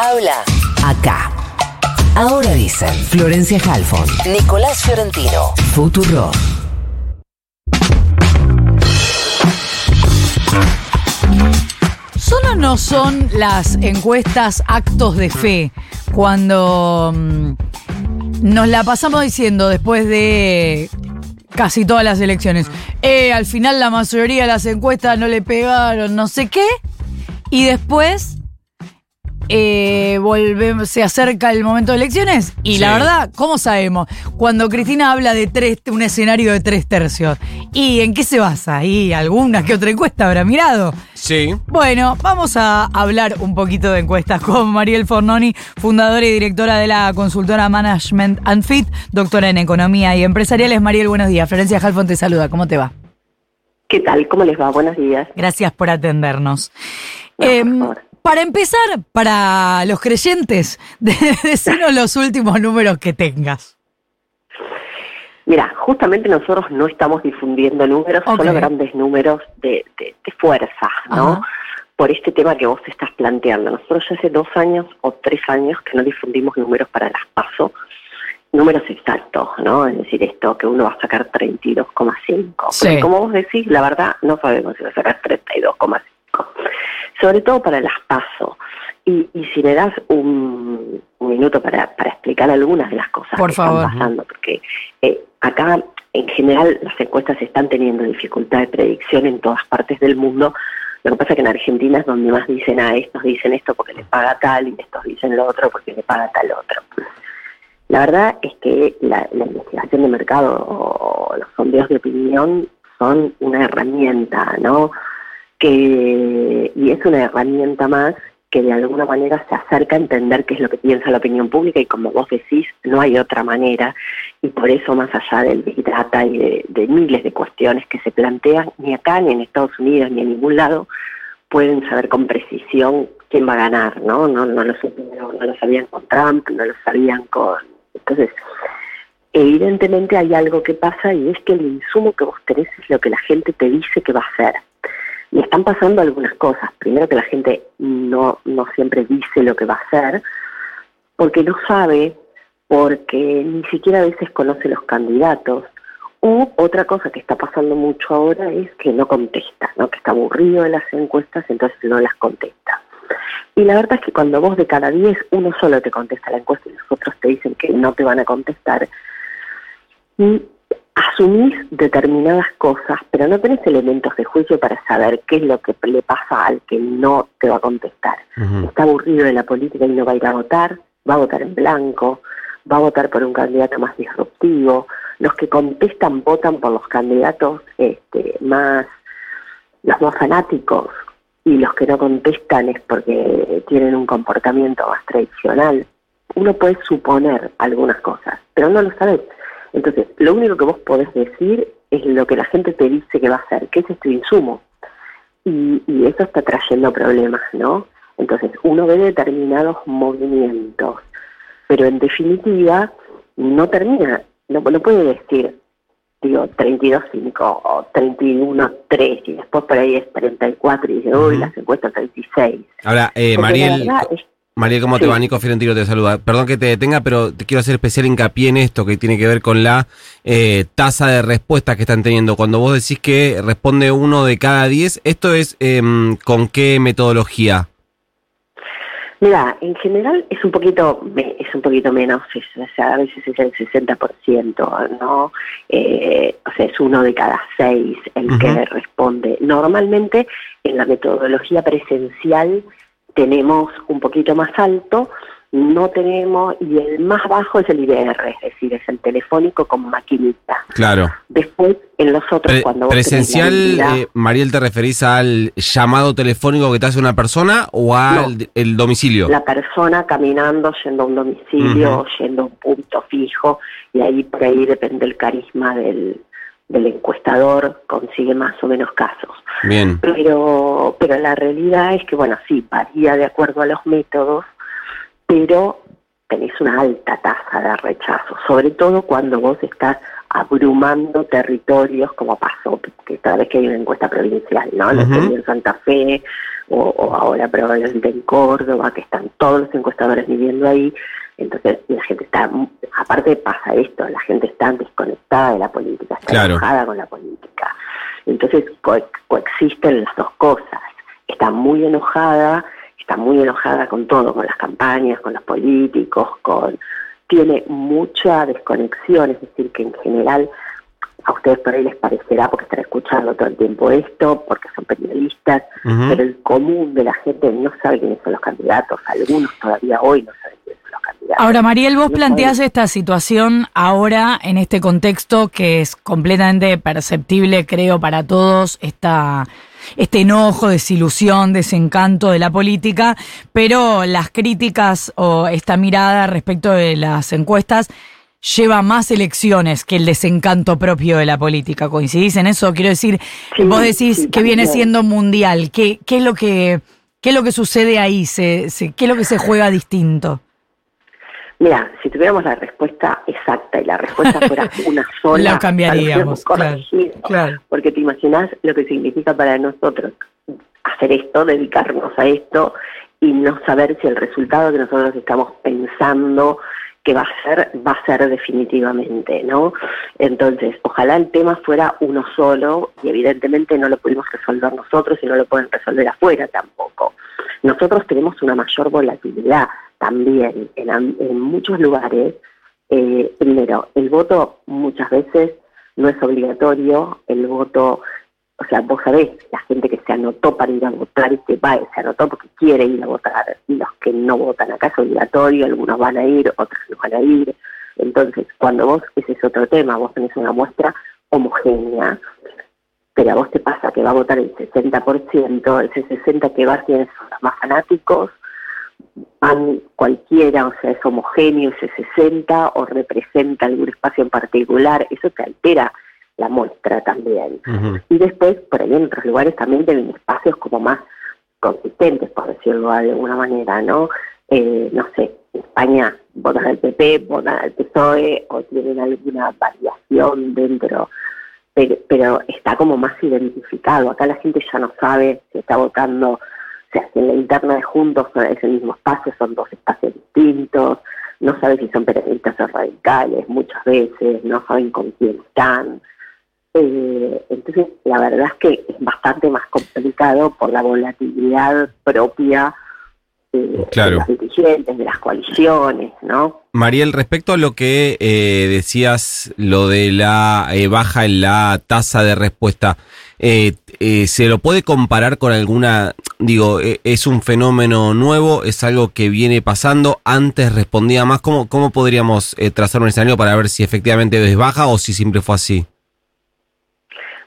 habla acá. Ahora dicen Florencia Halfon, Nicolás Fiorentino. Futuro. ¿Son o no son las encuestas actos de fe cuando mm, nos la pasamos diciendo después de casi todas las elecciones? Eh, al final la mayoría de las encuestas no le pegaron, no sé qué, y después eh, volvemos, se acerca el momento de elecciones y la verdad, ¿cómo sabemos? Cuando Cristina habla de tres, un escenario de tres tercios, ¿y en qué se basa? ¿Y alguna que otra encuesta habrá mirado? Sí. Bueno, vamos a hablar un poquito de encuestas con Mariel Fornoni, fundadora y directora de la consultora Management and Fit, doctora en Economía y Empresariales. Mariel, buenos días. Florencia Halfon te saluda. ¿Cómo te va? ¿Qué tal? ¿Cómo les va? Buenos días. Gracias por atendernos. No, por Em, favor. Para empezar, para los creyentes, de, decinos los últimos números que tengas. Mira, justamente nosotros no estamos difundiendo números, solo grandes números de, de- de fuerza, ¿no? Ajá. Por este tema que vos estás planteando. Nosotros ya hace dos años o tres años que no difundimos números para las PASO, números exactos, ¿no? Es decir, esto que uno va a sacar 32,5. Sí. Como vos decís, la verdad no sabemos si va a sacar 32,5. Sobre todo para las PASO. Y, y si me das un, un minuto para, para explicar algunas de las cosas Por que favor. están pasando, porque eh, acá en general las encuestas están teniendo dificultad de predicción en todas partes del mundo. Lo que pasa es que en Argentina es donde más dicen, ah, estos dicen esto porque le paga tal y estos dicen lo otro porque le paga tal otro. La verdad es que la, la investigación de mercado o los sondeos de opinión son una herramienta, ¿no? Que, y es una herramienta más que de alguna manera se acerca a entender qué es lo que piensa la opinión pública y como vos decís, no hay otra manera y por eso más allá del Big Data y de, miles de cuestiones que se plantean, ni acá ni en Estados Unidos ni en ningún lado pueden saber con precisión quién va a ganar, ¿no? No, no lo supieron, no lo sabían con Trump, no lo sabían con... Entonces, evidentemente hay algo que pasa y es que el insumo que vos tenés es lo que la gente te dice que va a hacer. Y están pasando algunas cosas. Primero que la gente no, no siempre dice lo que va a hacer, porque no sabe, porque ni siquiera a veces conoce los candidatos. O otra cosa que está pasando mucho ahora es que no contesta, ¿no? que está aburrido de las encuestas, entonces no las contesta. Y la verdad es que cuando vos de cada 10, uno solo te contesta la encuesta y los otros te dicen que no te van a contestar, y asumís determinadas cosas, pero no tenés elementos de juicio para saber qué es lo que le pasa al que no te va a contestar. Está aburrido de la política y no va a ir a votar, va a votar en blanco, va a votar por un candidato más disruptivo. Los que contestan votan por los candidatos este, más, los más fanáticos, y los que no contestan es porque tienen un comportamiento más tradicional. Uno puede suponer algunas cosas, pero no lo sabes. Entonces, lo único que vos podés decir es lo que la gente te dice que va a hacer, que ese es tu insumo. Y, y eso está trayendo problemas, ¿no? Entonces, uno ve determinados movimientos, pero en definitiva no termina, no, no puede decir, digo, 32.5 o 31.3 y después por ahí es 34 y dice, uy, Ujú. las encuestas 36. Ahora, eh, Mariel, verdad es- Mariel, ¿cómo te va? Nico Fiorentino te saluda. Perdón que te detenga, pero te quiero hacer especial hincapié en esto que tiene que ver con la eh, tasa de respuestas que están teniendo. Cuando vos decís que responde uno de cada diez, ¿esto es em, con qué metodología? Mira, en general es un poquito es un poquito menos, es- o sea, a veces es el 60%, ¿no? Eh, o sea, es uno de cada seis el que responde. Normalmente en la metodología presencial tenemos un poquito más alto, no tenemos, y el más bajo es el IBR, es decir, es el telefónico con maquinita. Claro. Después, en los otros, Pre- cuando vos presencial, eh, Mariel, ¿te referís al llamado telefónico que te hace una persona o al el domicilio? la persona caminando, yendo a un domicilio, Ujú. yendo a un punto fijo, y ahí por ahí depende el carisma del, del encuestador, consigue más o menos casos. Bien. Pero, pero la realidad es que, bueno, sí, varía de acuerdo a los métodos, pero tenés una alta tasa de rechazo, sobre todo cuando vos estás abrumando territorios como pasó que cada vez que hay una encuesta provincial, ¿no? Lo que en Santa Fe o, o, ahora probablemente en Córdoba, que están todos los encuestadores viviendo ahí. Entonces la gente está, aparte pasa esto, la gente está desconectada de la política, está enojada con la política. Entonces coexisten las dos cosas. Está muy enojada, está muy enojada con todo, con las campañas, con los políticos, con tiene mucha desconexión, es decir, que en general a ustedes por ahí les parecerá porque están escuchando todo el tiempo esto, porque son periodistas, pero el común de la gente no sabe quiénes son los candidatos, algunos todavía hoy no saben los candidatos. Ahora, Mariel, vos planteás esta situación ahora en este contexto que es completamente perceptible, creo, para todos, esta este enojo, desilusión, desencanto de la política, pero las críticas o esta mirada respecto de las encuestas lleva más elecciones que el desencanto propio de la política. ¿Coincidís en eso? Quiero decir, vos decís que viene siendo mundial. ¿Qué, qué, es lo que, qué es lo que sucede ahí? ¿Se, ¿Qué es lo que se juega distinto? Mira, si tuviéramos la respuesta exacta y la respuesta fuera una sola, la cambiaríamos, claro, Porque te imaginas lo que significa para nosotros hacer esto, dedicarnos a esto y no saber si el resultado que nosotros estamos pensando que va a ser, va a ser definitivamente, ¿no? Entonces, ojalá el tema fuera uno solo y evidentemente no lo pudimos resolver nosotros y no lo pueden resolver afuera tampoco. Nosotros tenemos una mayor volatilidad también en, muchos lugares. Eh, primero, el voto muchas veces no es obligatorio, el voto o sea, vos sabés, la gente que se anotó para ir a votar y que va, se anotó porque quiere ir a votar, y los que no votan acá es obligatorio, algunos van a ir, otros no van a ir. Entonces, cuando vos, ese es otro tema, vos tenés una muestra homogénea, pero a vos te pasa que va a votar el 60%, ese 60% que va tiene son los más fanáticos, van cualquiera, o sea, es homogéneo ese 60 o representa algún espacio en particular, eso te altera la muestra también. Y después, por ahí en otros lugares también tienen espacios como más consistentes, por decirlo de alguna manera, ¿no? Eh, no sé, en España votan al PP, votan al PSOE o tienen alguna variación dentro, pero, está como más identificado. Acá la gente ya no sabe si está votando, o sea, si en la interna de Juntos es el mismo espacio, son dos espacios distintos, no sabe si son periodistas o radicales muchas veces, no saben con quién están. Eh, entonces, la verdad es que es bastante más complicado por la volatilidad propia de los dirigentes, de las coaliciones, ¿no? Mariel, respecto a lo que eh, decías, lo de la eh, baja en la tasa de respuesta, ¿se lo puede comparar con alguna, digo, es un fenómeno nuevo, es algo que viene pasando, antes respondía más, ¿cómo, cómo podríamos trazar un escenario para ver si efectivamente es baja o si siempre fue así?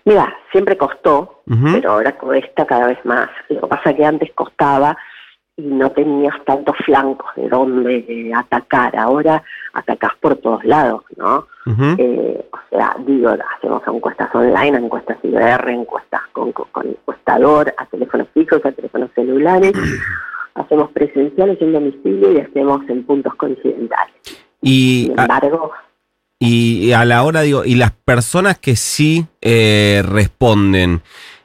Mira, siempre costó, pero ahora cuesta cada vez más. Lo que pasa es que antes costaba y no tenías tantos flancos de dónde atacar. Ahora atacás por todos lados, ¿no? Eh, o sea, digo, hacemos encuestas online, encuestas IBR, encuestas con, con, encuestador, a teléfonos fijos, a teléfonos celulares. hacemos presenciales en domicilio y hacemos en puntos coincidentales. Y, Sin embargo... Y a la hora, digo, y las personas que sí eh, responden,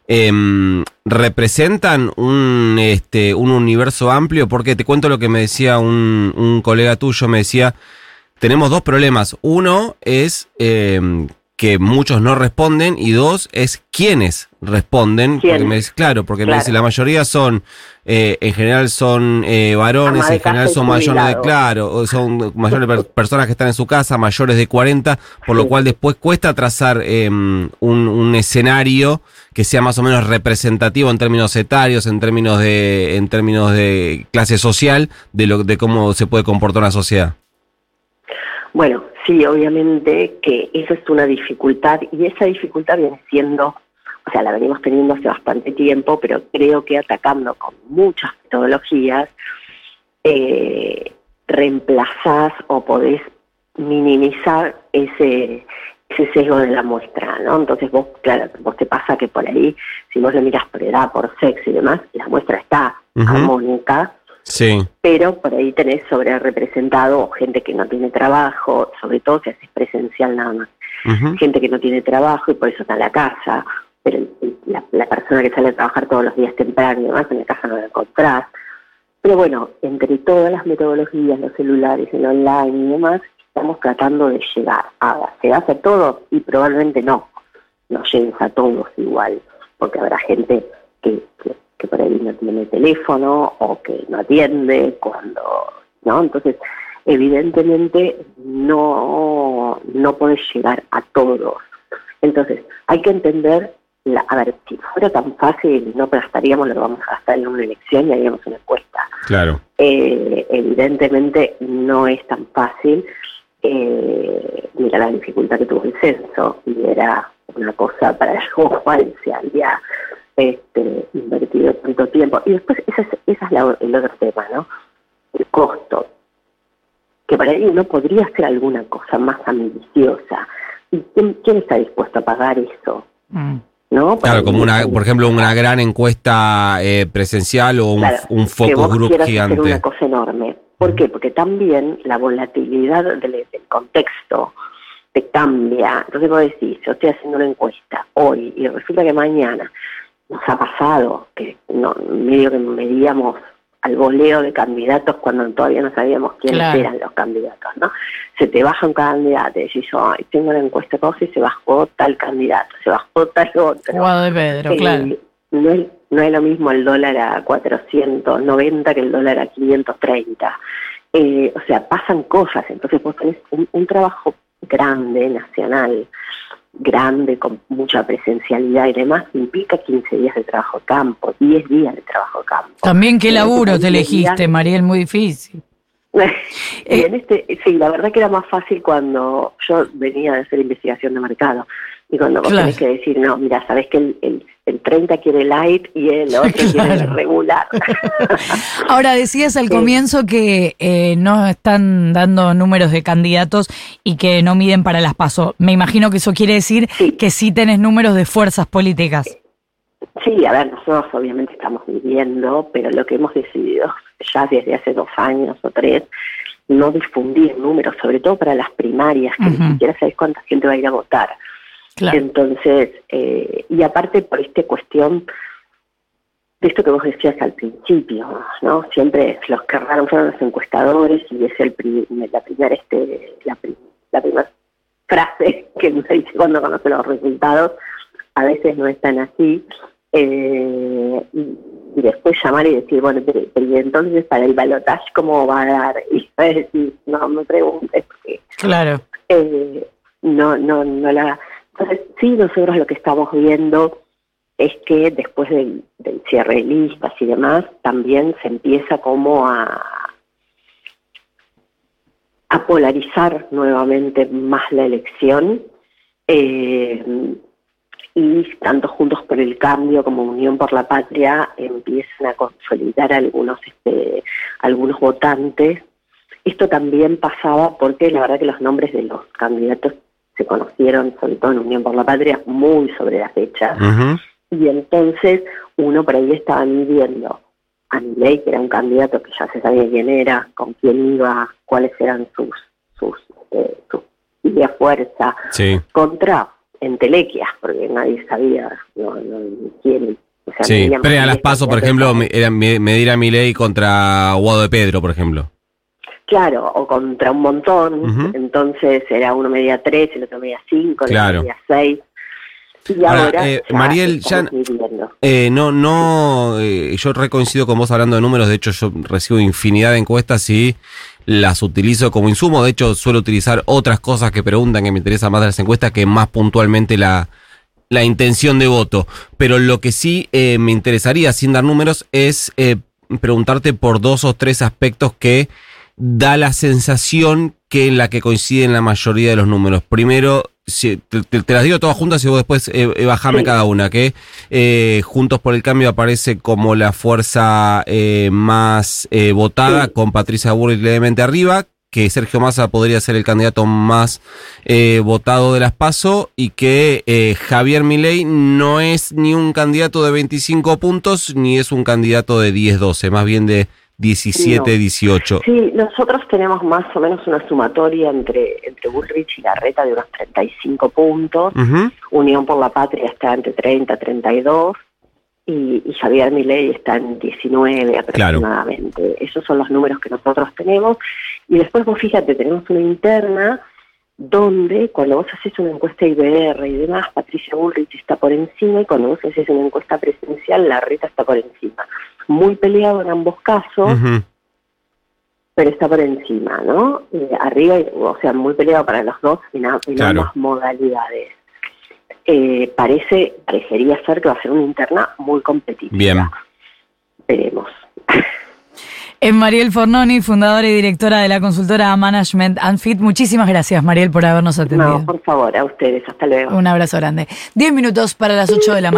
em, ¿representan un, este, un universo amplio? Porque te cuento lo que me decía un, un colega tuyo, me decía, tenemos dos problemas. Uno es em, que muchos no responden y dos es quiénes responden. Porque me dice, claro, porque me dice la mayoría son, eh, en general son eh, varones, en general son mayores de, claro, son mayores personas que están en su casa, mayores de 40, por lo cual después cuesta trazar em, un, un, escenario que sea más o menos representativo en términos etarios, en términos de, en términos de clase social, de lo, de cómo se puede comportar una sociedad. Bueno, sí, obviamente que eso es una dificultad y esa dificultad viene siendo, o sea, la venimos teniendo hace bastante tiempo, pero creo que atacando con muchas metodologías, eh, reemplazás o podés minimizar ese, ese sesgo de la muestra, ¿no? Entonces vos, claro, vos te pasa que por ahí, si vos lo miras por edad, por sexo y demás, la muestra está armónica, Sí. pero por ahí tenés sobre representado gente que no tiene trabajo, sobre todo si haces presencial nada más, gente que no tiene trabajo y por eso está en la casa, pero la, la persona que sale a trabajar todos los días temprano y demás en la casa no la encontrás. Pero bueno, entre todas las metodologías, los celulares, el online y demás, estamos tratando de llegar. Ahora, ¿se hace todo? Y probablemente no, no llegues a todos igual, porque habrá gente que, que, que por ahí no tiene teléfono o que no atiende cuando, ¿no? Entonces, evidentemente no, no podés llegar a todos. Entonces, hay que entender, la, a ver, si fuera tan fácil, no gastaríamos lo que vamos a gastar en una elección y haríamos una encuesta. Claro. Eh, evidentemente no es tan fácil. Eh, mira la dificultad que tuvo el censo y era una cosa para el cual se había este, invertido tanto tiempo. Y después, ese es, ese es la- el otro tema, ¿no? El costo. Que para ahí uno podría hacer alguna cosa más ambiciosa. ¿Y quién, quién está dispuesto a pagar eso? Mm. ¿No? Para Claro, como una, por ejemplo, una gran encuesta eh, presencial o un, Claro, un focus group quieras hacer gigante. una cosa enorme. ¿Por qué? Porque también la volatilidad del, del contexto te cambia. Entonces vos decís, yo estoy haciendo una encuesta hoy y resulta que mañana nos ha pasado que no, medio que medíamos al voleo de candidatos cuando todavía no sabíamos quiénes Claro. eran los candidatos, ¿no? Se te baja un candidato y yo tengo una encuesta cosa y se bajó tal candidato, se bajó tal otro. Guado de Pedro, Eh, claro. no, es, no es lo mismo el dólar a 490 que el dólar a 530. Eh, o sea, pasan cosas. Entonces vos tenés un, un trabajo grande, nacional, grande, con mucha presencialidad y demás, implica 15 días de trabajo de campo, 10 días de trabajo de campo. También qué Eh, laburo te 10 días- elegiste, Mariel, muy difícil. en este, sí, la verdad que era más fácil cuando yo venía de hacer investigación de mercado. Y cuando vos Claro. tenés que decir, no, mira, sabés que el, el, el 30 quiere light y el otro quiere Claro. regular. Ahora decías al Sí. comienzo que eh, no están dando números de candidatos y que no miden para las pasos. Me imagino que eso quiere decir Sí. que sí tenés números de fuerzas políticas. Sí, a ver, nosotros obviamente estamos viviendo, pero lo que hemos decidido ya desde hace dos años o tres, no difundir números, sobre todo para las primarias, que ni siquiera sabés cuánta gente va a ir a votar. Claro. Entonces, eh, y aparte por esta cuestión de esto que vos decías al principio, ¿no? Siempre los que erraron fueron los encuestadores y es el pri- la primera este la, pri- la primera frase que uno dice cuando conoce los resultados, a veces no es tan así. eh, y, y después llamar y decir, bueno, pero, pero y entonces para el balotaje, ¿cómo va a dar? Y a decir, no me preguntes, porque Claro. eh, no, no, no la. Sí, nosotros lo que estamos viendo es que después del, del cierre de listas y demás, también se empieza como a, a polarizar nuevamente más la elección. eh, y tanto Juntos por el Cambio como Unión por la Patria empiezan a consolidar algunos, este, algunos votantes esto también pasaba porque la verdad que los nombres de los candidatos se conocieron, sobre todo en Unión por la Patria, muy sobre la fecha. Y entonces uno por ahí estaba midiendo a Milei, que era un candidato que ya se sabía quién era, con quién iba, cuáles eran sus sus, eh, sus ideas fuerza, Sí, contra entelequias, porque nadie sabía no, no, quién. O sea, sí. Pero a las pasos, por ejemplo, me- era me- medir a Milei contra Guado de Pedro, por ejemplo. Claro, o contra un montón, entonces era uno media tres, el otro media cinco, el Claro. otro media seis. Y Ahora, ahora, eh, ya Mariel, ya-. Eh, no, no, eh, yo recoincido con vos hablando de números, de hecho yo recibo infinidad de encuestas y las utilizo como insumo, de hecho suelo utilizar otras cosas que preguntan que me interesan más de las encuestas que más puntualmente la, la intención de voto. Pero lo que sí eh, me interesaría, sin dar números, es eh, preguntarte por dos o tres aspectos que da la sensación que en la que coinciden la mayoría de los números. Primero, si- te, las digo todas juntas y vos después eh, eh, bajame Sí. cada una, que eh, Juntos por el Cambio aparece como la fuerza eh, más eh, votada, Sí. con Patricia Burrich levemente arriba, que Sergio Massa podría ser el candidato más eh, votado de las PASO y que eh, Javier Milei no es ni un candidato de 25 puntos ni es un candidato de 10-12, más bien de 17, No. 18. Sí, nosotros tenemos más o menos una sumatoria entre, entre Bullrich y Larreta de unos 35 puntos. Ujú. Unión por la Patria está entre 30 32 y, y Javier Milei está en 19 aproximadamente. Esos son los números que nosotros tenemos. Y después vos fíjate, tenemos una interna donde cuando vos haces una encuesta IBR y demás, Patricia Bullrich está por encima y cuando vos haces una encuesta presencial, Larreta está por encima. Muy peleado en ambos casos pero está por encima, ¿no? Eh, arriba, y- o sea, muy peleado para los dos en, a- en Claro. ambas modalidades. Eh, parece, parecería ser que va a ser una interna muy competitiva. Bien. Veremos. Es Mariel Fornoni, fundadora y directora de la consultora Management and Fit. Muchísimas gracias, Mariel, por habernos atendido. No, por favor, a ustedes, hasta luego. Un abrazo grande. Diez minutos para las ocho de la mañana.